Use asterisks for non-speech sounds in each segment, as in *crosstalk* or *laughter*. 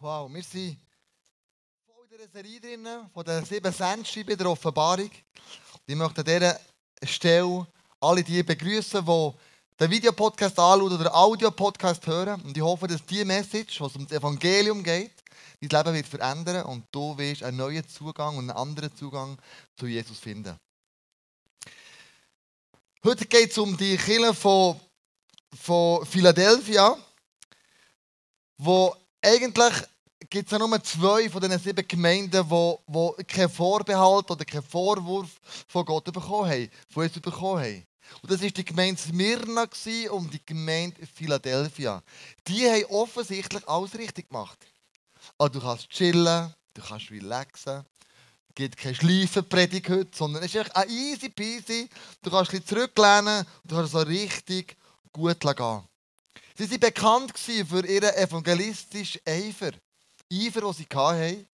Wow, wir sind voll in dieser Serie drin, von den sieben Sendschreiben der Offenbarung. Ich möchte an dieser Stelle alle die begrüßen, die den Videopodcast anschauen oder den Audiopodcast hören. Und ich hoffe, dass diese Message, was um das Evangelium geht, dein Leben wird verändern und du wirst einen neuen Zugang und einen anderen Zugang zu Jesus finden. Heute geht es um die Kirche von, von Philadelphia, wo eigentlich gibt es ja nur zwei von diesen sieben Gemeinden, die, die keinen Vorbehalt oder keinen Vorwurf von Gott bekommen haben, von Jesus bekommen haben. Und das war die Gemeinde Smyrna und die Gemeinde Philadelphia. Die haben offensichtlich alles richtig gemacht. Also du kannst chillen, du kannst relaxen. Es gibt keine Schleifenpredigt heute, sondern es ist echt easy peasy. Du kannst ein bisschen zurücklehnen und du kannst so richtig gut gehen. Sie waren bekannt für ihren evangelistischen Eifer. Eifer, den sie hatten,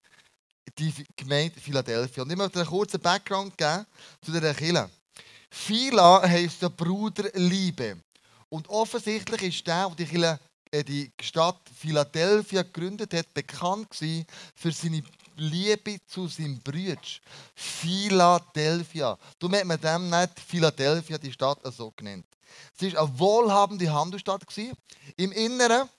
die Gemeinde Philadelphia. Und ich möchte einen kurzen Background geben zu dieser Kirche. Phila heisst ja Bruderliebe. Und offensichtlich ist der, der die, Kirche, äh, die Stadt Philadelphia gegründet hat, bekannt für seine Liebe zu seinem Bruder. Philadelphia. Du merkst man dem nicht Philadelphia, die Stadt, so genannt. Es war eine wohlhabende Handelsstadt. Im Inneren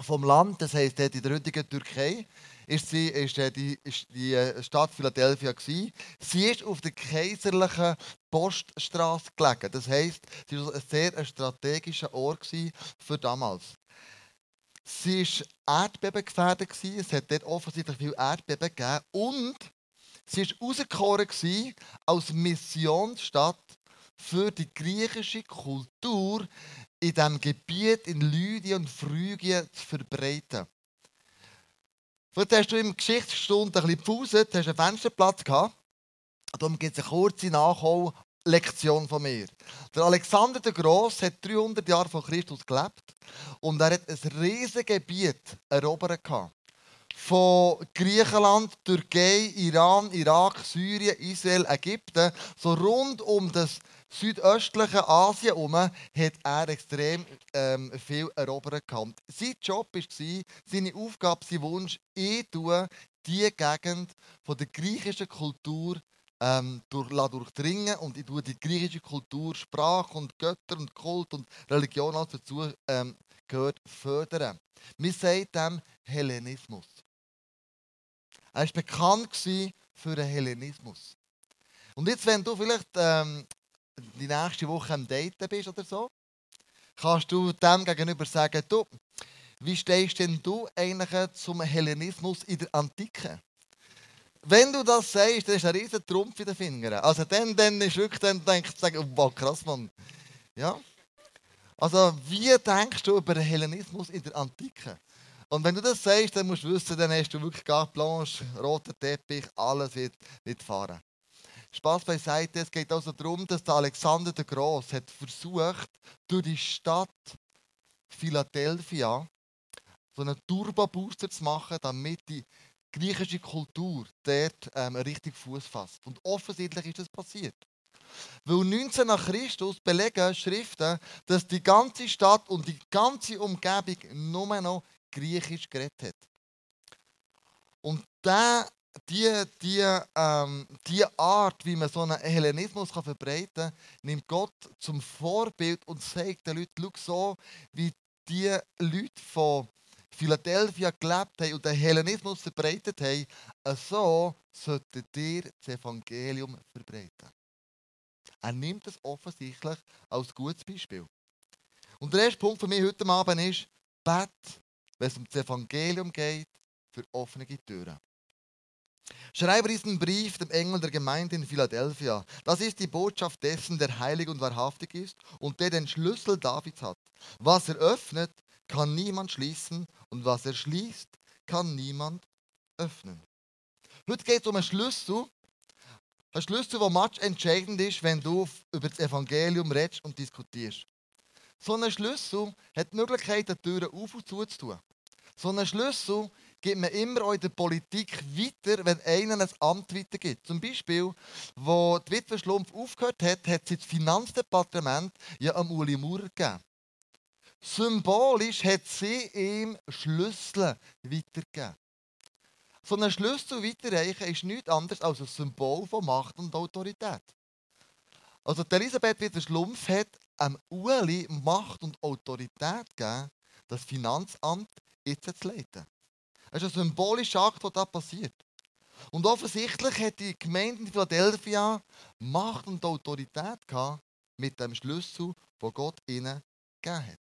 vom Land, das heisst in der heutigen Türkei, ist, sie, ist die, ist die äh, Stadt Philadelphia gewesen. Sie ist auf der kaiserlichen Poststraße gelegen. Das heisst, sie war ein sehr strategischer Ort für damals. Sie war erdbebengefährdet. Es hat dort offensichtlich viel Erdbeben gegeben. Und sie war rausgekommen als Missionsstadt für die griechische Kultur in diesem Gebiet in Lydien und Phrygien zu verbreiten. Vielleicht hast du im Geschichtsstunde ein bisschen gepauset, hast einen Fensterplatz gehabt. Darum gibt es eine kurze Nachhollektion von mir. Der Alexander der Gross hat 300 Jahre vor Christus gelebt und er hat ein riesiges Gebiet erobert. Von Griechenland, Türkei, Iran, Irak, Syrien, Israel, Ägypten, so rund um das südöstlichen Asien herum hat er extrem ähm, viel erobert. Gehabt. Sein Job war, seine Aufgabe, sein Wunsch, ich tue die Gegend von der griechischen Kultur ähm, durch, durchdringen und ich tue die griechische Kultur, Sprache und Götter und Kult und Religion alles dazu ähm, gehört, fördern. Wir sagen dem Hellenismus. Er war bekannt für den Hellenismus. Und jetzt, wenn du vielleicht ähm, die nächste Woche am Daten bist oder so, kannst du dem gegenüber sagen, du, wie stehst denn du eigentlich zum Hellenismus in der Antike? Wenn du das sagst, dann ist ein riesen Trumpf in den Fingern. Also dann, dann ist wirklich, dann denkst du, wow, krass, Mann. Ja? Also wie denkst du über den Hellenismus in der Antike? Und wenn du das sagst, dann musst du wissen, dann hast du wirklich carte blanche, roter Teppich, alles wird, wird fahren. Spaß beiseite, es geht also darum, dass der Alexander der Groß hat versucht, durch die Stadt Philadelphia so einen Turbo-Booster zu machen, damit die griechische Kultur dort ähm, richtig Fuß fasst. Und offensichtlich ist das passiert. Weil 19 nach Christus belegen Schriften, dass die ganze Stadt und die ganze Umgebung nur noch Griechisch geredet hat. Und der die, die, ähm, die Art, wie man so einen Hellenismus kann verbreiten kann, nimmt Gott zum Vorbild und sagt den Leuten, schau so, wie die Leute von Philadelphia gelebt haben und den Hellenismus verbreitet haben, so solltet ihr das Evangelium verbreiten. Er nimmt es offensichtlich als gutes Beispiel. Und der erste Punkt für mich heute Abend ist, bet, wenn es um das Evangelium geht, für offene Türen. Schreibe diesen Brief dem Engel der Gemeinde in Philadelphia. Das ist die Botschaft dessen, der heilig und wahrhaftig ist und der den Schlüssel Davids hat. Was er öffnet, kann niemand schließen und was er schließt, kann niemand öffnen. Heute geht es um einen Schlüssel. Ein Schlüssel, der match entscheidend ist, wenn du über das Evangelium redest und diskutierst. So ein Schlüssel hat die Möglichkeit, die Türen auf und zu zu tun. So ein Schlüssel gibt man immer auch in der Politik weiter, wenn einer ein Amt weitergibt. Zum Beispiel, wo die Witwe Schlumpf aufgehört hat, hat sie das Finanzdepartement ja am Uli Maurer gegeben. Symbolisch hat sie ihm Schlüssel weitergegeben. So einen Schlüssel weiterreichen ist nichts anderes als ein Symbol von Macht und Autorität. Also die Elisabeth wie der Schlumpf hat einem Ueli Macht und Autorität gegeben, das Finanzamt jetzt zu leiten. Das ist ein symbolischer Akt, der da passiert. Und offensichtlich hat die Gemeinde in Philadelphia Macht und Autorität gehabt mit dem Schlüssel, den Gott ihnen gegeben hat.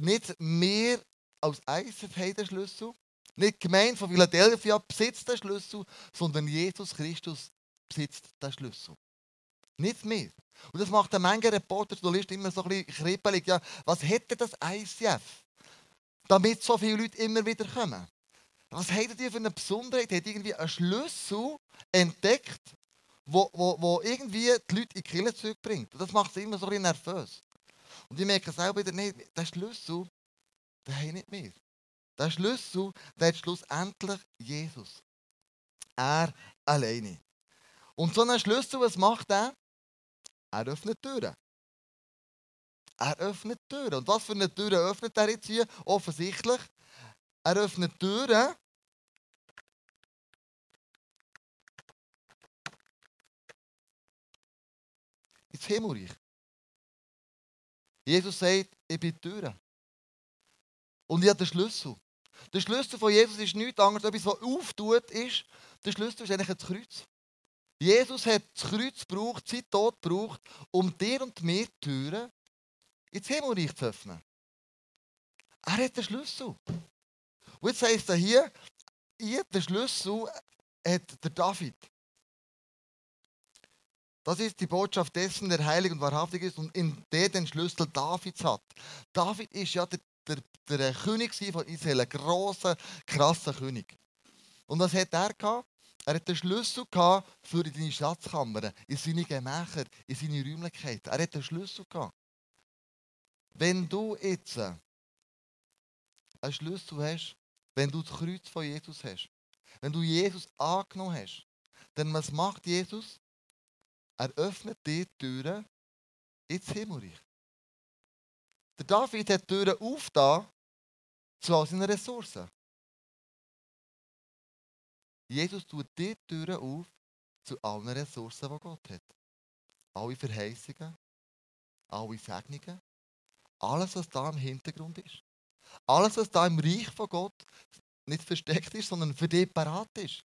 Nicht mehr als ISF den Schlüssel, nicht die Gemeinde von Philadelphia besitzt den Schlüssel, sondern Jesus Christus besitzt den Schlüssel. Nicht mehr. Und das macht der Menge Reporter, Journalist immer so ein bisschen kribbelig. Ja, was hätte das ICF, damit so viele Leute immer wieder kommen? Was hätte die für eine Besonderheit? Hat irgendwie einen Schlüssel entdeckt, wo, wo, wo irgendwie die Leute in die Kirche zurückbringt. Und das macht sie immer so ein bisschen nervös. Und ich merke selber wieder nicht, der Schlüssel, den habe ich nicht mehr. Der Schlüssel, der hat schlussendlich Jesus. Er alleine. Und so ein Schlüssel, was macht er? Öffnet Türen. Er öffnet Türen. Und was für eine Türen öffnet er jetzt hier? Offensichtlich. Er öffnet Türen. Ins Himmelreich. Jesus sagt, ich bin die Türe. Und ich habe den Schlüssel. Der Schlüssel von Jesus ist nichts anderes, etwas, was auftut ist. Der Schlüssel ist eigentlich das Kreuz. Jesus hat das Kreuz gebraucht, sein Tod gebraucht, um dir und mir die Türen ins Himmelreich zu öffnen. Er hat den Schlüssel. Und jetzt heisst er hier, ihr, den Schlüssel hat der David. Das ist die Botschaft dessen, der heilig und wahrhaftig ist und in der den Schlüssel Davids hat. David ist ja der, der, der König von Israel, ein grosser, krasser König. Und was hat er gehabt? Er hat den Schlüssel gehabt für deine Schatzkammer, in seine Gemächer, in seine Räumlichkeiten. Er hat den Schlüssel gehabt. Wenn du jetzt einen Schlüssel hast, wenn du das Kreuz von Jesus hast, wenn du Jesus angenommen hast, dann was macht Jesus? Er öffnet die Türen ins Himmelreich. Der David hat die Türen aufgetan zu all seinen Ressourcen. Jesus tut die Türen auf zu allen Ressourcen, die Gott hat. Alle Verheißungen, alle Segnungen, alles, was da im Hintergrund ist. Alles, was da im Reich von Gott nicht versteckt ist, sondern für dich parat ist.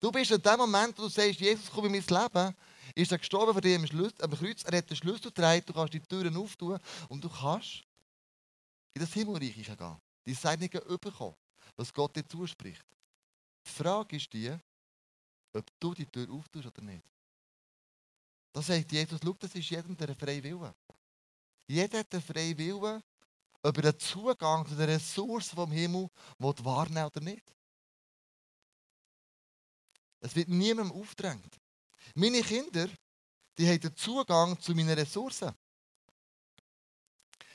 Du bist in dem Moment, wo du sagst, Jesus, komm in mein Leben, ist er gestorben für dich am, Kreuz. Er hat den Schlüssel getragen, du kannst die Türen auftun und du kannst in das Himmelreich gehen. Die Segnungen überkommen, was Gott dir zuspricht. Die Frage ist die, ob du die Tür auftust oder nicht. Da sagt Jesus, schau, das ist jedem der freie Wille. Jeder hat den freien Willen, ob er den Zugang zu den Ressourcen vom Himmel wahrnehmen oder nicht. Es wird niemandem aufgedrängt. Meine Kinder, die haben den Zugang zu meinen Ressourcen.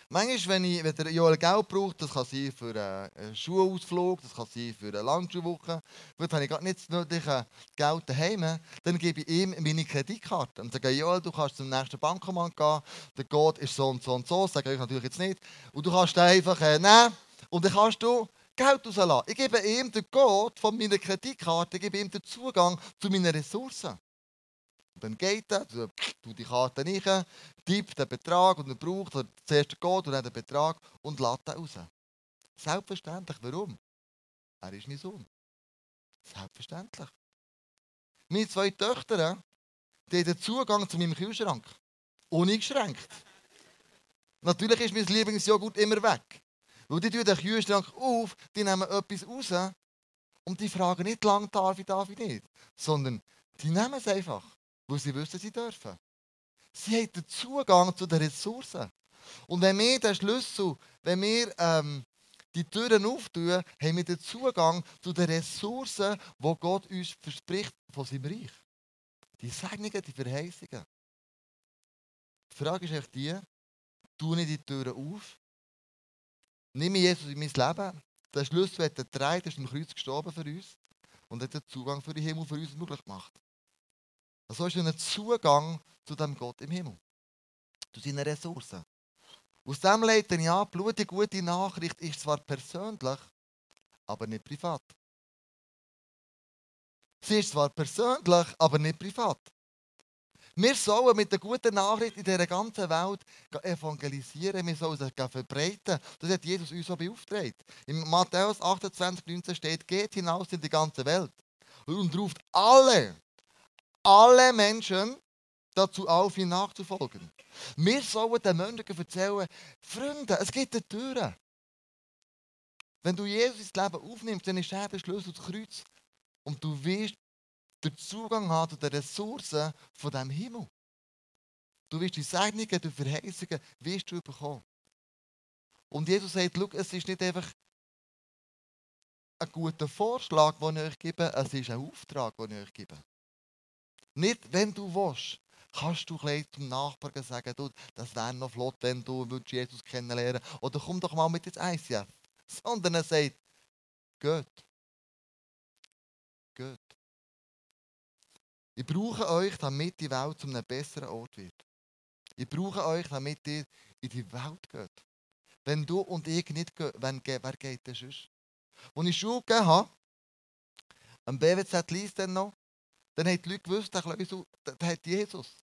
Manchmal, wenn, ich, wenn der Joel Geld braucht, das kann sein für einen Schulausflug, das kann sein für eine Langschulwoche, vielleicht habe ich gerade nicht nötige Geld daheim, dann gebe ich ihm meine Kreditkarte und sage, Joel, du kannst zum nächsten Bankomat gehen, der Code ist so und so und so, sage ich natürlich jetzt nicht, und du kannst den einfach äh, nehmen und dann kannst du Geld rauslassen. Ich gebe ihm den Code von meiner Kreditkarte, ich gebe ihm den Zugang zu meinen Ressourcen. Dann geht er, du, du die Karte rein, tippt den Betrag und er braucht er zuerst Code und dann den Betrag und lädt den raus. Selbstverständlich. Warum? Er ist mein Sohn. Selbstverständlich. Meine zwei Töchter, die haben den Zugang zu meinem Kühlschrank. Uneingeschränkt. Natürlich ist mein Lieblingsjoghurt immer weg. Weil die tun den Kühlschrank auf, die nehmen etwas raus und die fragen nicht lang, darf ich, darf ich nicht. Sondern die nehmen es einfach weil sie wissen, sie dürfen. Sie haben den Zugang zu den Ressourcen. Und wenn wir den Schlüssel, wenn wir ähm, die Türen auftun, haben wir den Zugang zu den Ressourcen, wo Gott uns verspricht von seinem Reich. Die Segnungen, die Verheißungen. Die Frage ist echt die, tue ich die Türen auf? Nehme Jesus in mein Leben? Der Schlüssel hat er getragen, ist am Kreuz gestorben für uns und hat den Zugang für den Himmel für uns möglich gemacht. So hast du einen Zugang zu dem Gott im Himmel. Zu seinen Ressourcen. Aus dem leite ab, die gute Nachricht ist zwar persönlich, aber nicht privat. Sie ist zwar persönlich, aber nicht privat. Wir sollen mit der guten Nachricht in dieser ganzen Welt evangelisieren, wir sollen sie verbreiten. Das hat Jesus uns so beauftragt. In Matthäus 28, 19 steht, geht hinaus in die ganze Welt und ruft alle, alle Menschen dazu auf, ihm nachzufolgen. Wir sollen den Menschen erzählen, Freunde, es gibt eine Tür. Wenn du Jesus ins Leben aufnimmst, dann ist er der Schlüssel zum Kreuz. Und du wirst den Zugang haben zu den Ressourcen von diesem Himmel. Du wirst die Segnungen, die Verheißungen, wirst du bekommen. Und Jesus sagt, es ist nicht einfach ein guter Vorschlag, den ich euch gebe, es ist ein Auftrag, den ich euch gebe. Nicht, wenn du willst, kannst du zum Nachbarn sagen, du, das wäre noch flott, wenn du Jesus kennenlernen würdest. Oder komm doch mal mit ins ICF. Sondern er sagt, geht. Geht. Ich brauche euch, damit die Welt zu einem besseren Ort wird. Ich brauche euch, damit ihr in die Welt geht. Wenn du und ich nicht gehen, wenn, wer geht denn sonst? Als ich Schule gegeben habe, am BWZ liest dann noch, dann haben die Leute gewusst, der Kleusel, der hat Jesus.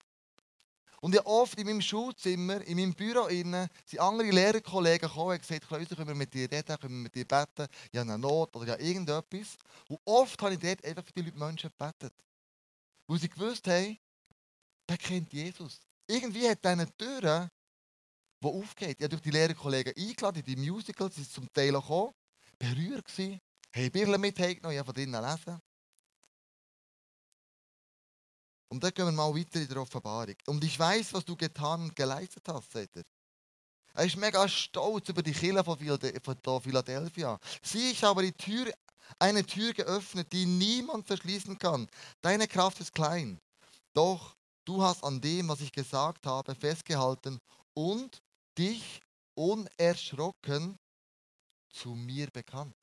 Und ja oft in meinem Schulzimmer, in meinem Büro innen, sind andere Lehrerkollegen gekommen und gesagt, Kleusel, können wir mit dir reden, können wir mit dir beten, ich habe eine Not oder ja irgendetwas. Und oft habe ich dort einfach für die Leute Menschen gebetet. Wo sie gewusst haben, der kennt Jesus. Irgendwie hat eine Tür, die aufgeht. Ich habe durch die Lehrerkollegen eingeladen, in die Musicals, sie sind zum Teil gekommen, berührt gewesen, haben Bibel mit heimgenommen, ich habe von drinnen lesen. Und dann gehen wir mal weiter in der Offenbarung. Und ich weiß, was du getan und geleistet hast, sagt er. Er ist mega stolz über die Kirche von Philadelphia. Sieh, ich habe die Tür eine Tür geöffnet, die niemand verschließen kann. Deine Kraft ist klein. Doch du hast an dem, was ich gesagt habe, festgehalten und dich unerschrocken zu mir bekannt.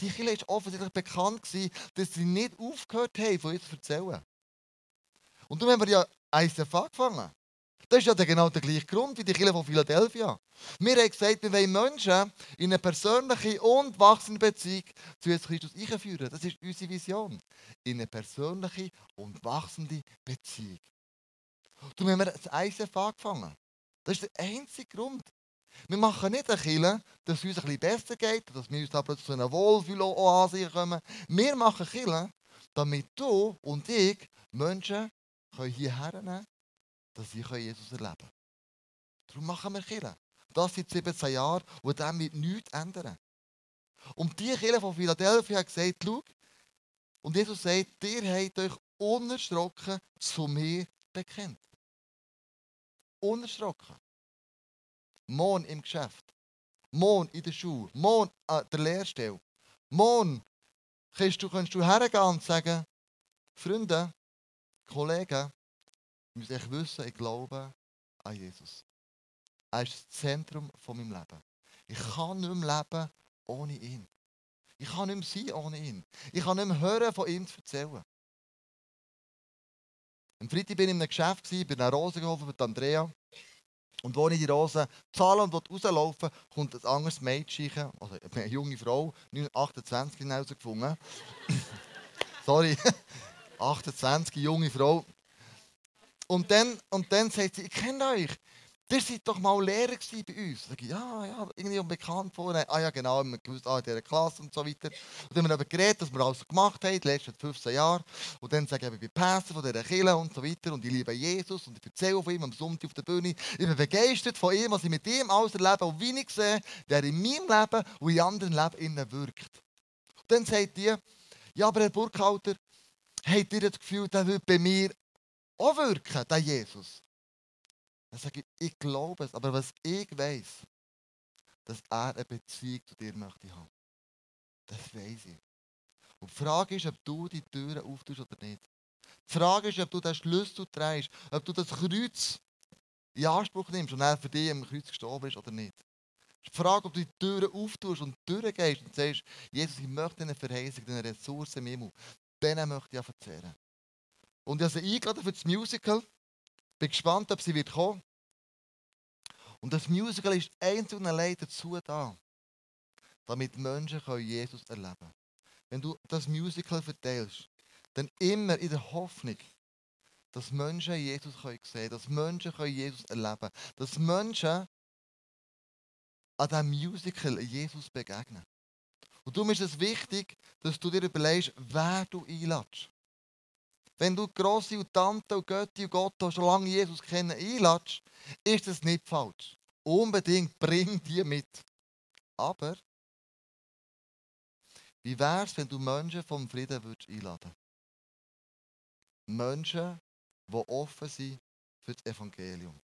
Die Kirche ist offensichtlich bekannt dass sie nicht aufgehört haben, von ihr zu erzählen. Und darum haben wir ja ICF angefangen. Das ist ja genau der gleiche Grund wie die Kirche von Philadelphia. Wir haben gesagt, wir wollen Menschen in eine persönliche und wachsende Beziehung zu Jesus Christus einführen. Das ist unsere Vision. In eine persönliche und wachsende Beziehung. Darum haben wir das ICF angefangen. Das ist der einzige Grund. Wir machen nicht eine Kirche, dass es uns ein bisschen besser geht, dass wir uns da plötzlich zu einer Wohlfühl-Oase kommen. Wir machen Kirche, damit du und ich Menschen hierher nehmen dass sie Jesus erleben können. Darum machen wir Kirche. Das sind 17 Jahre und dem wird nichts ändern. Und die Kirche von Philadelphia hat gesagt, schau, und Jesus sagt, ihr habt euch unerschrocken zu mir bekennt. Unerschrocken. Morgen im Geschäft. Morgen in der Schule. Morgen an der Lehrstelle. Morgen kannst du, kannst du hergehen und sagen, Freunde, Kollegen, ich muss echt wissen, ich glaube an Jesus. Er ist das Zentrum von meinem Leben. Ich kann nicht mehr leben ohne ihn. Ich kann nicht mehr sein ohne ihn. Ich kann nicht mehr hören, von ihm zu erzählen. Am Freitag bin ich in einem Geschäft, bin in Rosen geholfen mit Andrea. Und als ich die Rosen zahle und rauslaufen kommt ein anderes Mädchen, also eine junge Frau, 28 hinausgefunden. *laughs* Sorry, 28, junge Frau, und dann, und dann sagt sie, ich kenne euch. Ihr seid doch mal Lehrer bei uns. Sag ich, ja, ja, irgendwie unbekannt vorher. Ah ja, genau, wir gewusst, ah, in dieser Klasse und so weiter. Und dann haben wir darüber geredet, was wir alles gemacht haben, die letzten 15 Jahre. Und dann sage ich, ich bin Pastor von dieser Kirche und so weiter. Und ich liebe Jesus und ich erzähle von ihm am Sonntag auf der Bühne. Ich bin begeistert von ihm, was ich mit ihm alles erlebe und wie ich sehe, der in meinem Leben und in anderen Leben wirkt. Und dann sagt die, ja, aber Herr Burkhalter, habt ihr das Gefühl, der wird bei mir auch wirken, der Jesus. Dann sage ich, ich glaube es, aber was ich weiß, dass er eine Beziehung zu dir möchte haben. Das weiß ich. Und die Frage ist, ob du die Türen auftust oder nicht. Die Frage ist, ob du den Schlüssel trägst, ob du das Kreuz in Anspruch nimmst und er für dich am Kreuz gestorben ist oder nicht. Die Frage, ob du die Türen auftust und durchgehst und sagst, Jesus, ich möchte eine Verheißung, eine Ressource im Himmel. Denen möchte ich verzehren. Und ich habe sie eingeladen für das Musical. Bin gespannt, ob sie wird kommen. Und das Musical ist einzeln und allein dazu da, damit Menschen Jesus erleben können. Wenn du das Musical verteilst, dann immer in der Hoffnung, dass Menschen Jesus sehen können, dass Menschen Jesus erleben können, dass Menschen an diesem Musical Jesus begegnen. Und darum ist es wichtig, dass du dir überlegst, wer du einladest. Wenn du grosse und Tante und Götti und Gott schon lange Jesus kennen, einladest, ist das nicht falsch. Unbedingt bring die mit. Aber wie wäre es, wenn du Menschen vom Frieden würdest einladen Menschen, die offen sind für das Evangelium.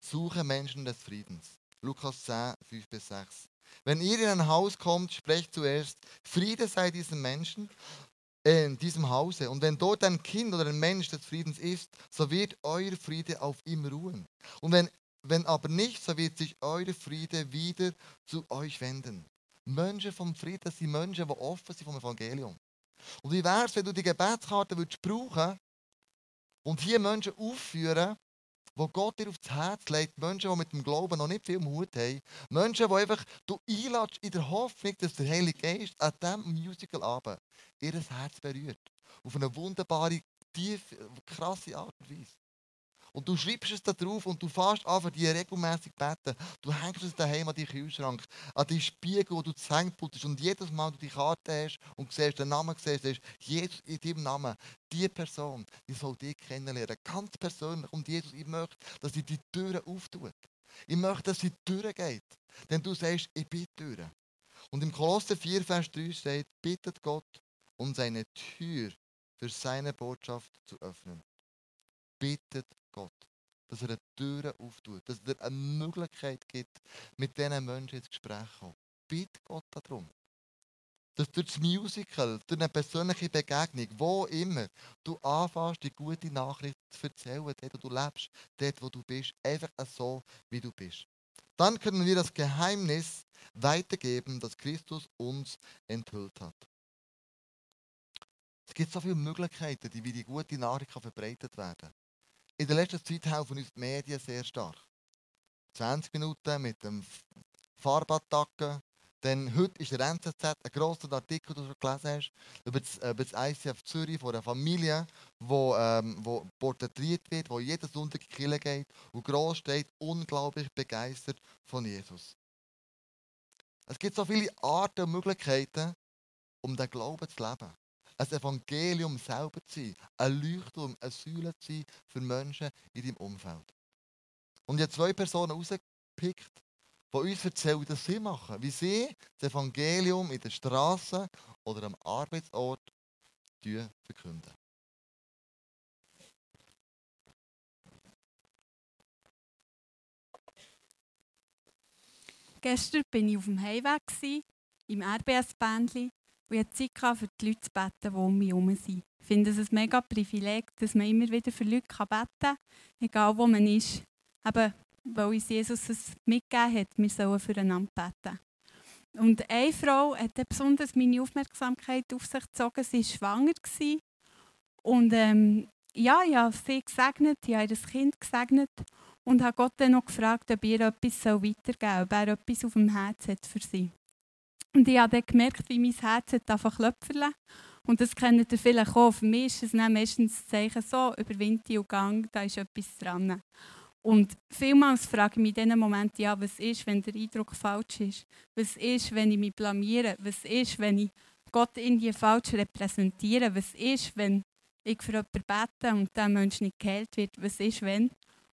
Suche Menschen des Friedens. Lukas 10, 5 bis 6. Wenn ihr in ein Haus kommt, sprecht zuerst, Friede sei diesen Menschen, äh, in diesem Hause. Und wenn dort ein Kind oder ein Mensch des Friedens ist, so wird euer Friede auf ihm ruhen. Und wenn, wenn aber nicht, so wird sich euer Friede wieder zu euch wenden. Menschen vom Frieden sind Menschen, die offen sind vom Evangelium. Und wie wäre es, wenn du die Gebetskarte würdest brauchen und hier Menschen aufführen, wo Gott dir aufs Herz legt, Menschen, die mit dem Glauben noch nicht viel Mut haben, Menschen, die einfach du einladest in der Hoffnung, dass der Heilige Geist an diesem Musical-Abend ihr Herz berührt. Auf eine wunderbare, tiefe, krasse Art und Weise. Und du schreibst es da drauf und du fährst für die regelmäßig beten. Du hängst es daheim an deinen Kühlschrank, an die Spiegel, wo du Hängputzt. Und jedes Mal, du die Karte hast und siehst, den Namen siehst, siehst Jesus in deinem Namen, die Person, die soll dich kennenlernen. Ganz persönlich. Und Jesus, ich möchte, dass sie die Türen auftut. Ich möchte, dass sie Türen geht. Denn du sagst, ich bin die Türe. Und im Kolosser 4, Vers 3 steht, bittet Gott um seine Tür für seine Botschaft zu öffnen. Bittet Gott, dass er eine Tür auftut, dass er eine Möglichkeit gibt, mit diesen Menschen ins Gespräch zu kommen. Bitte Gott darum. Dass durch das Musical, durch eine persönliche Begegnung, wo immer, du anfängst, die gute Nachricht zu erzählen, dort, wo du lebst, dort, wo du bist, einfach so, wie du bist. Dann können wir das Geheimnis weitergeben, das Christus uns enthüllt hat. Es gibt so viele Möglichkeiten, wie die gute Nachricht verbreitet werden kann. In der letzten Zeit helfen uns die Medien sehr stark. 20 Minuten mit dem Farbattacken. Dann heute ist der NZZ ein grosser Artikel, den du schon gelesen hast, über das, über das ICF Zürich von einer Familie, wo, ähm, wo porträtiert wird, wo jeden Sonntag in die geht und gross steht, unglaublich begeistert von Jesus. Es gibt so viele Arten und Möglichkeiten, um den Glauben zu leben ein Evangelium selber zu sein, ein Leuchtturm, eine Säule zu sein für Menschen in deinem Umfeld. Und ich habe zwei Personen rausgepickt, die uns erzählen, was sie machen, wie sie das Evangelium in der Straße oder am Arbeitsort verkünden. Gestern war ich auf dem Heimweg im RBS-Bändchen und ich Zeit für die Leute zu beten, die um mich herum sind. Ich finde es ein mega Privileg, dass man immer wieder für Leute beten kann, egal wo man ist. Eben, weil uns Jesus es mitgegeben hat, wir sollen füreinander beten. Und eine Frau hat besonders meine Aufmerksamkeit auf sich gezogen. Sie war schwanger. Und ähm, ja, ich habe sie gesegnet, ich habe ihr Kind gesegnet und habe Gott dann noch gefragt, ob ihr etwas weitergeben soll, ob er etwas auf dem Herz hat für sie. Und ich habe dann gemerkt, wie mein Herz einfach klopfen Und das kennt ihr vielleicht auch. Für mich ist es meistens das Zeichen so, über Winter und Gang, da ist etwas dran. Und vielmals frage ich mich in diesem Moment, ja, was ist, wenn der Eindruck falsch ist? Was ist, wenn ich mich blamiere? Was ist, wenn ich Gott irgendwie falsch repräsentiere? Was ist, wenn ich für jemanden bete und der Mensch nicht geheilt wird? Was ist, wenn?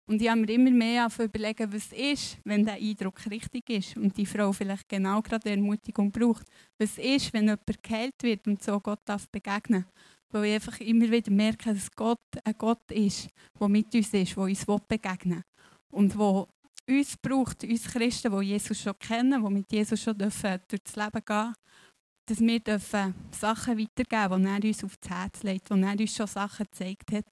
Und ich habe mir immer mehr überlegen, was ist, wenn der Eindruck richtig ist und die Frau vielleicht genau gerade Ermutigung braucht. Was ist, wenn jemand geheilt wird und so Gott darf begegnen Weil ich einfach immer wieder merke, dass Gott ein Gott ist, der mit uns ist, der uns begegnen will. Und der uns braucht, uns Christen, die Jesus schon kennen, die mit Jesus schon dürfen durch das Leben gehen dass wir dürfen Sachen weitergeben dürfen, die er uns aufs Herz legt, die er uns schon Sachen gezeigt hat.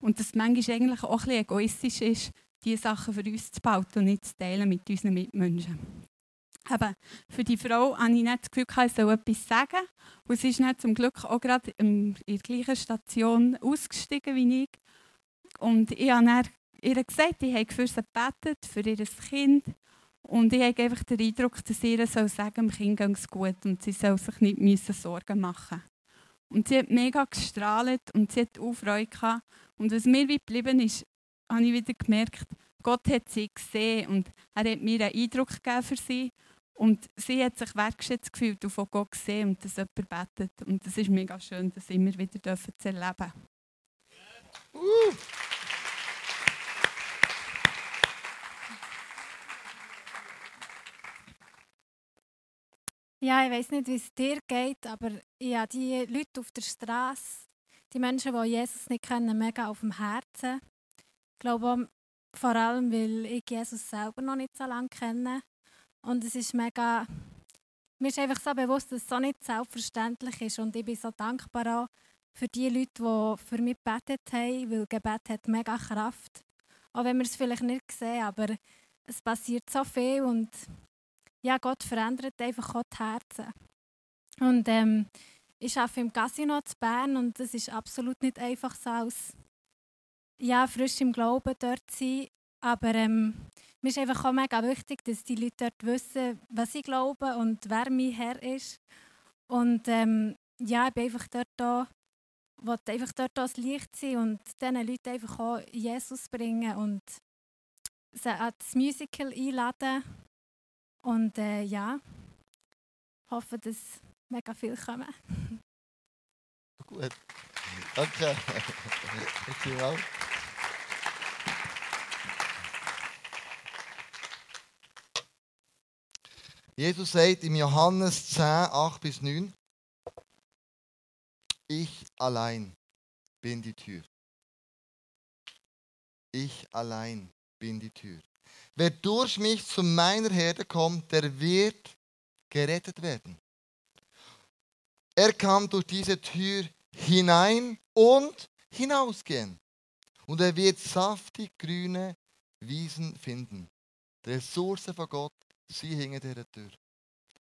Und dass es manchmal eigentlich auch ein bisschen egoistisch ist, diese Sachen für uns zu bauen und nicht zu teilen mit unseren Mitmenschen. eben, für die Frau hatte ich nicht das Gefühl, ich soll etwas sagen. Und sie ist dann zum Glück auch gerade in der gleichen Station ausgestiegen wie ich. Und ich habe ihr gesagt, ich habe für sie gebetet, für ihr Kind. Und ich habe einfach den Eindruck, dass ihr soll sagen, dem Kind es gut und sie soll sich nicht müssen Sorgen machen Und sie hat mega gestrahlt und sie hat auch Freude gehabt. Und was mir geblieben ist, habe ich wieder gemerkt, Gott hat sie gesehen und er hat mir einen Eindruck gegeben für sie. Und sie hat sich wertgeschätzt gefühlt und von Gott gesehen und dass jemand betet. Und das ist mega schön, das immer wieder zu erleben. Uh. Ja, ich weiß nicht, wie es dir geht, aber ich habe die Leute auf der Straße, die Menschen, die Jesus nicht kennen, mega auf dem Herzen. Ich glaube vor allem, weil ich Jesus selber noch nicht so lange kenne. Und es ist mega. Mir ist einfach so bewusst, dass es so nicht selbstverständlich ist. Und ich bin so dankbar auch für die Leute, die für mich gebetet haben, weil Gebet hat mega Kraft. Auch wenn wir es vielleicht nicht sehen, aber es passiert so viel und ja, Gott verändert einfach auch die Herzen. Und ähm, ich arbeite im Casino zu Bern und es ist absolut nicht einfach so als ja, frisch im Glauben dort zu sein. Aber ähm, mir ist einfach auch mega wichtig, dass die Leute dort wissen, was ich glaube und wer mein Herr ist. Und ähm, ja, ich bin einfach dort da, wollte einfach dort das Licht sein und diesen Leuten einfach auch Jesus bringen und sie an das Musical einladen und äh, ja, hoffe, dass mega viel kommen. Gut. Danke. Danke Jesus sagt im Johannes 10, 8 bis 9, ich allein bin die Tür. Ich allein bin die Tür. Wer durch mich zu meiner Herde kommt, der wird gerettet werden. Er kann durch diese Tür hinein und hinausgehen. Und er wird saftig grüne Wiesen finden. Die Ressourcen von Gott sind hinter dieser Tür.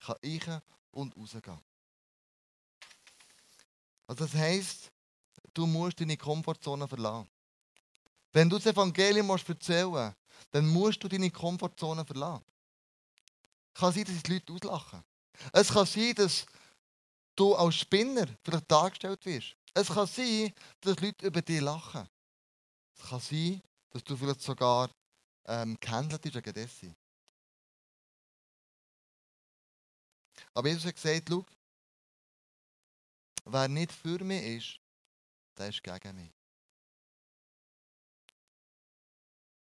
Kann ich und rausgehen. Also das heisst, du musst deine Komfortzone verlassen. Wenn du das Evangelium erzählen musst, dann musst du deine Komfortzone verlassen. Es kann sein, dass die Leute auslachen. Es kann sein, dass du als Spinner vielleicht dargestellt wirst. Es kann sein, dass Leute über dich lachen. Es kann sein, dass du vielleicht sogar ähm, gehandelt bist wegen dessen. Aber Jesus hat gesagt, schau, wer nicht für mich ist, der ist gegen mich.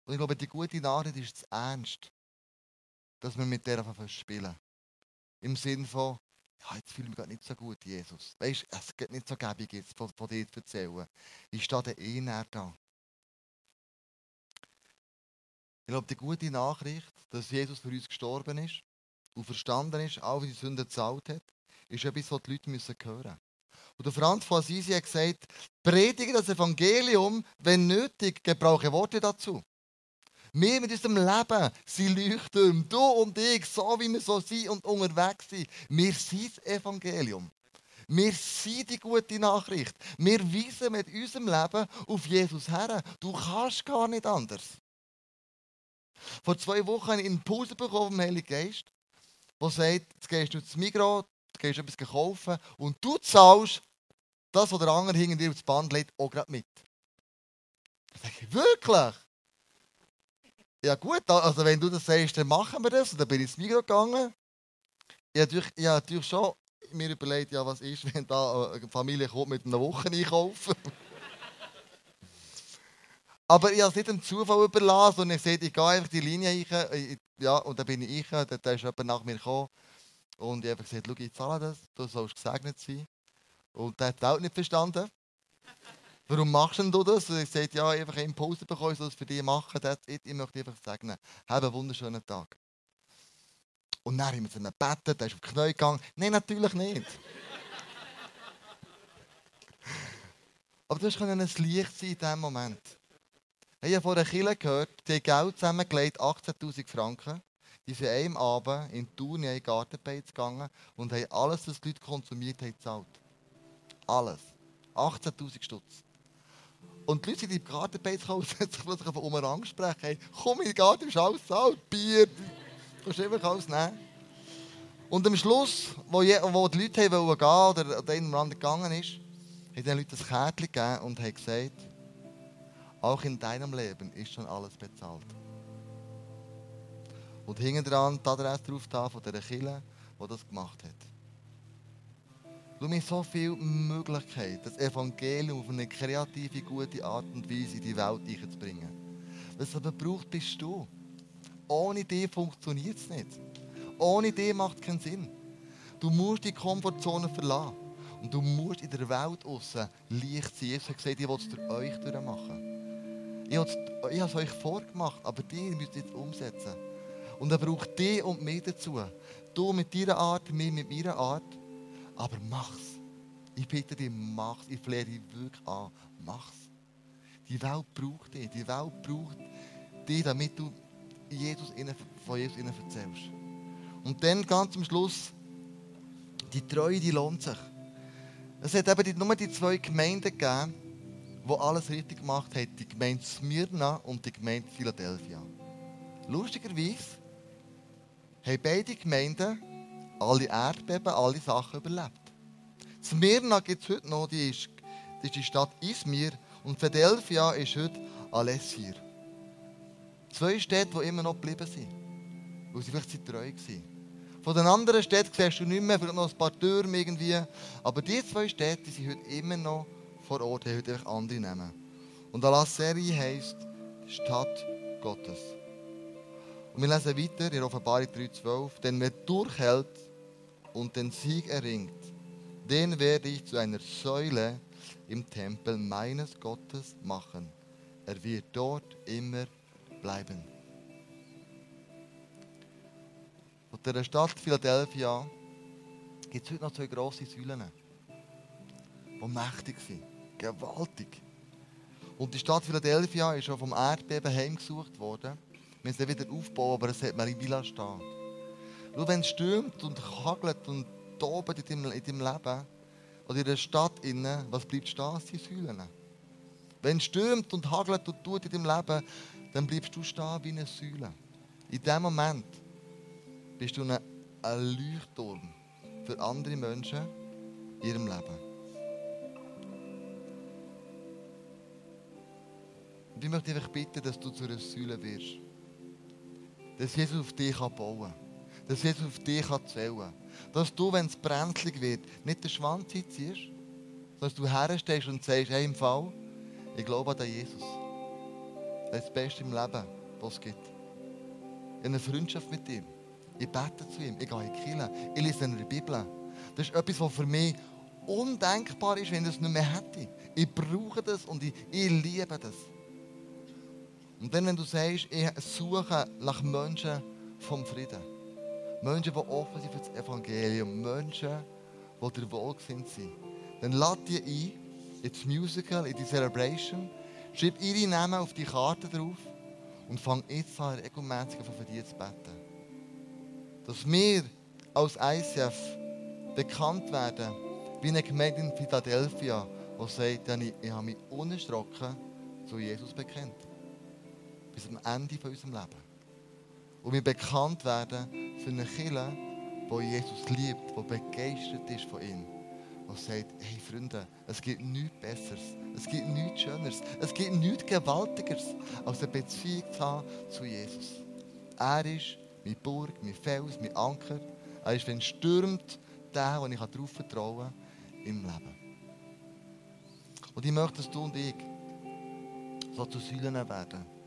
Und ich glaube, die gute Nachricht ist zu ernst, dass wir mit der einfach spielen. Im Sinn von, ja, jetzt fühle ich mich nicht so gut, Jesus. Weißt du, es geht nicht so gäbig, jetzt von, von dir zu erzählen. Ich stehe da eh näher da. Ich glaube, die gute Nachricht, dass Jesus für uns gestorben ist und verstanden ist, auch wie die Sünde gezahlt hat, ist etwas, was die Leute müssen hören Und der Franz von Assisi hat gesagt, predige das Evangelium, wenn nötig, gebrauche Worte dazu. Wir mit unserem Leben sind Leuchttürme. Du und ich, so wie wir so sind und unterwegs sind. Wir sind das Evangelium. Wir sind die gute Nachricht. Wir weisen mit unserem Leben auf Jesus her. Du kannst gar nicht anders. Vor zwei Wochen habe ich einen Impuls bekommen vom Heiligen Geist, der sagt, jetzt gehst du ins Migros, du gehst etwas kaufen und du zahlst das, was der andere hinter dir aufs Band legt, auch gerade mit. Ich sage, wirklich? Ja gut, also wenn du das sagst, dann machen wir das. Und dann bin ich ins Migros gegangen. Ich habe natürlich, natürlich schon mir überlegt, ja, was ist, *laughs* wenn da eine Familie kommt mit einer Woche einkaufen. *laughs* Aber ich habe es nicht dem Zufall überlassen und ich sehe, ich gehe einfach die Linie ein. Ja, und dann bin ich ein, dann ist jemand nach mir gekommen. Und ich habe gesagt, schau, ich zahle das, du sollst gesegnet sein. Und der hat auch nicht verstanden. Warum machst du das? Und ich sage, ja, einfach einen Impuls bekommen, ich es für dich machen. Ich möchte einfach sagen, habe einen wunderschönen Tag. Und dann haben wir zu ihm gebeten, der ist auf die Knie gegangen. Nein, natürlich nicht. *laughs* Aber das kann ein Licht sein in diesem Moment. Ich habe von einer Kille gehört, die haben Geld zusammengelegt, 18'000 Franken. Die sind einem Abend in Thun in Gartenbeiz gegangen und haben alles, was die Leute konsumiert haben, gezahlt. Alles. 18'000 Stutz. Und die Leute sind im Gartenbeiz gekommen und haben sich plötzlich auf um angesprochen. Hey, komm in den Garten, ist alles zahlt, Bier, du kannst einfach alles nehmen. Und am Schluss, wo, die Leute wollten gehen oder der oder andere gegangen ist, haben den Leuten ein Kärtchen gegeben und haben gesagt, auch in deinem Leben ist schon alles bezahlt. Und hinten dran die Adresse drauf von dieser Kille, die das gemacht hat. Du hast so viele Möglichkeiten, das Evangelium auf eine kreative, gute Art und Weise in die Welt einzubringen. Was es aber braucht, bist du. Ohne dich funktioniert es nicht. Ohne dich macht es keinen Sinn. Du musst die Komfortzone verlassen. Und du musst in der Welt außen Licht sein. Jesus hat gesagt, ich will es durch euch durchmachen. Ich habe es euch vorgemacht, aber die müsst ihr jetzt umsetzen. Und er braucht dich und mich dazu. Du mit deiner Art, mir mit meiner Art. Aber mach's. Ich bitte dich, mach's. Ich flehe dich wirklich an. Mach's. Die Welt braucht dich. Die Welt braucht dich, damit du Jesus von Jesus ihnen erzählst. Und dann ganz am Schluss, die Treue, die lohnt sich. Es hat eben nur die zwei Gemeinden gegeben, die alles richtig gemacht haben. Die Gemeinde Smyrna und die Gemeinde Philadelphia. Lustigerweise haben beide Gemeinden alle Erdbeben, alle Sachen überlebt. Smyrna gibt es heute noch, die ist, das ist die Stadt Izmir und Philadelphia ist heute Alessir. Zwei Städte, die immer noch geblieben sind, weil sie vielleicht treu waren. Von den anderen Städten siehst du nicht mehr, vielleicht noch ein paar Türme irgendwie. Aber die zwei Städte die sind heute immer noch vor Ort, haben heute einfach andere Namen. Und Alasseri heisst Stadt Gottes. Und wir lesen weiter in Offenbarung 3,12. Denn wer durchhält und den Sieg erringt, den werde ich zu einer Säule im Tempel meines Gottes machen. Er wird dort immer bleiben. Von der Stadt Philadelphia gibt es heute noch zwei grosse Säulen, die mächtig sind, gewaltig. Und die Stadt Philadelphia ist schon vom Erdbeben heimgesucht worden. Wir müssen wieder aufbauen, aber es hat mal in Villa stehen. Schau, wenn es stürmt und hagelt und tobt in deinem, in deinem Leben oder in der Stadt, innen, was bleibt stehen? Das Säulen. Wenn es stürmt und hagelt und tut in deinem Leben, dann bleibst du stehen wie eine Säule. In dem Moment bist du ein, Leuchtturm für andere Menschen in ihrem Leben. Und ich möchte dich bitten, dass du zu einer Säule wirst. Dass Jesus auf dich bauen kann. Dass Jesus auf dich zählen kann. Dass du, wenn es brenzlig wird, nicht den Schwanz ziehst, sondern du herstehst und sagst, hey, im Fall, ich glaube an den Jesus. Das ist das Beste im Leben, was es gibt. Ich habe eine Freundschaft mit ihm. Ich bete zu ihm, ich gehe in die Kirche, ich lese in der Bibel. Das ist etwas, was für mich undenkbar ist, wenn ich es nicht mehr hätte. Ich brauche das und ich, ich liebe das. Und dann, wenn du sagst, ich suche nach Menschen vom Frieden. Menschen, die offen sind für das Evangelium. Menschen, die dir wohlgesinnt sind. Dann lad die ein, ins Musical, in die Celebration. Schreib ihre Namen auf die Karte drauf und fang jetzt an, regelmäßig für die zu beten dass wir als ICF bekannt werden wie eine Gemeinde in Philadelphia, die sagt, ich, habe mich unerschrocken zu Jesus bekennt. Bis am Ende von unserem Leben. Und wir bekannt werden für eine Kirche, die Jesus liebt, die begeistert ist von ihm. Die sagt, hey Freunde, es gibt nichts Besseres, es gibt nichts Schöneres, es gibt nichts Gewaltigeres, als eine Beziehung zu haben zu Jesus. Er ist meine Burg, mein Fels, mein Anker. Er ist, wenn es stürmt, der, wo ich darauf vertrauen kann im Leben. Und ich möchte, dass du und ich so zu Säulen werden.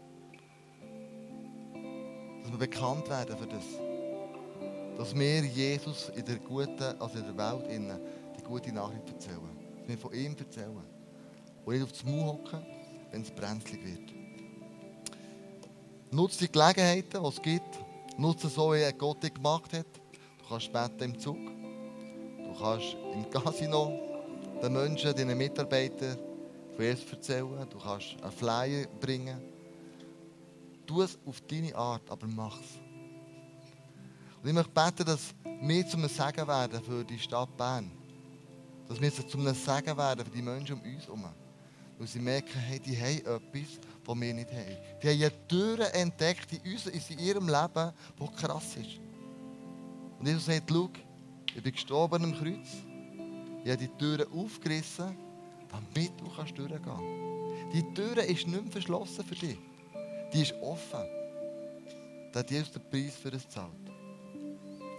Dass wir bekannt werden für das. Dass wir Jesus in der guten, also in der Welt innen, die gute Nachricht erzählen. Dass wir von ihm erzählen. Und nicht auf das Maul hocken, wenn es brenzlig wird. Nutze die Gelegenheiten, die es gibt, Nutze so, wie Gott dich gemacht hat. Du kannst beten im Zug. Du kannst im Casino den Menschen, deinen Mitarbeitern von Jesus erzählen. Du kannst einen Flyer bringen. Tu es auf deine Art, aber mach es. Und ich möchte beten, dass wir zum Segen werden für die Stadt Bern. Dass wir zum Segen werden für die Menschen um uns herum. Weil sie merken, hey, die haben etwas, das wir nicht haben. Die haben eine Tür entdeckt in, uns, in ihrem Leben, die krass ist. Und Jesus sagt, schau, ich bin gestorben am Kreuz. Ich habe die Türen aufgerissen, damit du durchgehen kannst. Die Tür ist nicht mehr verschlossen für dich. Die ist offen. Da hat Jesus den Preis für das gezahlt.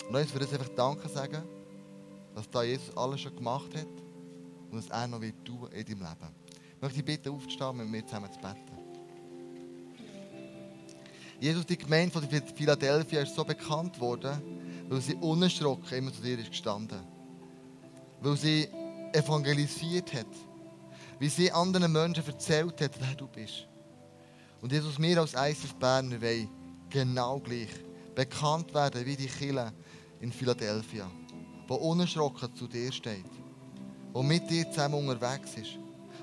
Und uns würde ich einfach Danke sagen, dass da Jesus alles schon gemacht hat und dass er noch wird tun in deinem Leben. Ich möchte dich bitten, aufzustehen mit mir zusammen zu beten. Jesus, die Gemeinde von Philadelphia ist so bekannt worden, weil sie unerschrocken immer zu dir ist gestanden. Weil sie evangelisiert hat. Wie sie anderen Menschen erzählt hat, wer du bist. Und Jesus, wir als ISF Berner wollen genau gleich bekannt werden wie die Kille in Philadelphia, wo unerschrocken zu dir steht, wo mit dir zusammen unterwegs ist,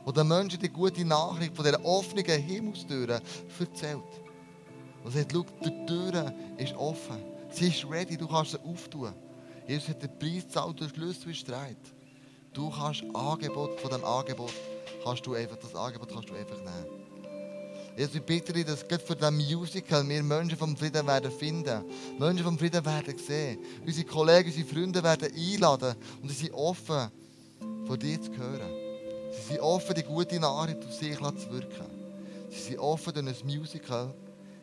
wo den Menschen die gute Nachricht von dieser offenen Himmelstüre erzählt. Und sagt, schau, die Tür ist offen. Sie ist ready, du kannst sie auftun. Jesus hat den Preis gezahlt, der Schlüssel ist streit. Du kannst Angebot von dem Angebot, kannst du einfach, das Angebot kannst du einfach nehmen. Jesus, ich bitte dich, dass gerade für dieses Musical wir Menschen vom Frieden werden finden. Menschen vom Frieden werden sehen. Unsere Kollegen, unsere Freunde werden einladen und sie sind offen, von dir zu hören. Sie sind offen, die gute Nachricht auf sich zu wirken. Sie sind offen, durch ein Musical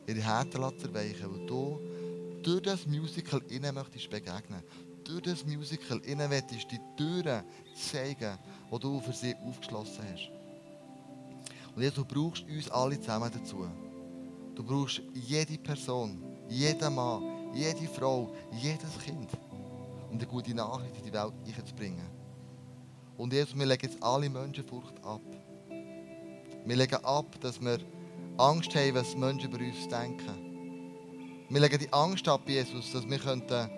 ihre Herzen zu erweichen, weil du durch das Musical ihnen möchtest begegnen. Durch das Musical ihnen möchtest die Türen zeigen, die du für sie aufgeschlossen hast. Und jetzt, du brauchst uns alle zusammen dazu. Du brauchst jede Person, jeden Mann, jede Frau, jedes Kind, um eine gute Nachricht in die Welt zu bringen. Und Jesus, wir legen jetzt alle Menschenfurcht ab. Wir legen ab, dass wir Angst haben, was Menschen über uns denken. Wir legen die Angst ab, Jesus, dass wir könnten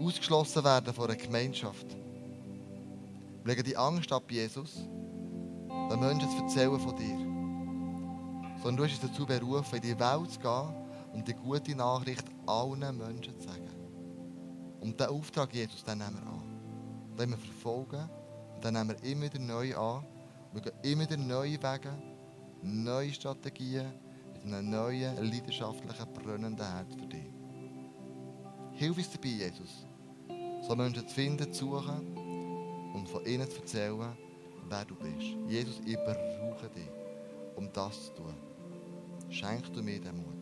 ausgeschlossen werden von einer Gemeinschaft. Wir legen die Angst ab, Jesus, den Menschen zu erzählen von dir sondern du uns dazu berufen, in die Welt zu gehen und die gute Nachricht allen Menschen zu sagen. Und diesen Auftrag, Jesus, den nehmen wir an. Den wir verfolgen und den nehmen wir immer wieder neu an. Wir gehen immer wieder neue Wege, neue Strategien mit einem neuen, leidenschaftlichen, brennenden Herz für dich. Hilf uns dabei, Jesus, so Menschen zu finden, zu suchen und von ihnen zu erzählen, wer du bist. Jesus, ich brauche dich, um das zu tun. Schenk du mir den Mut.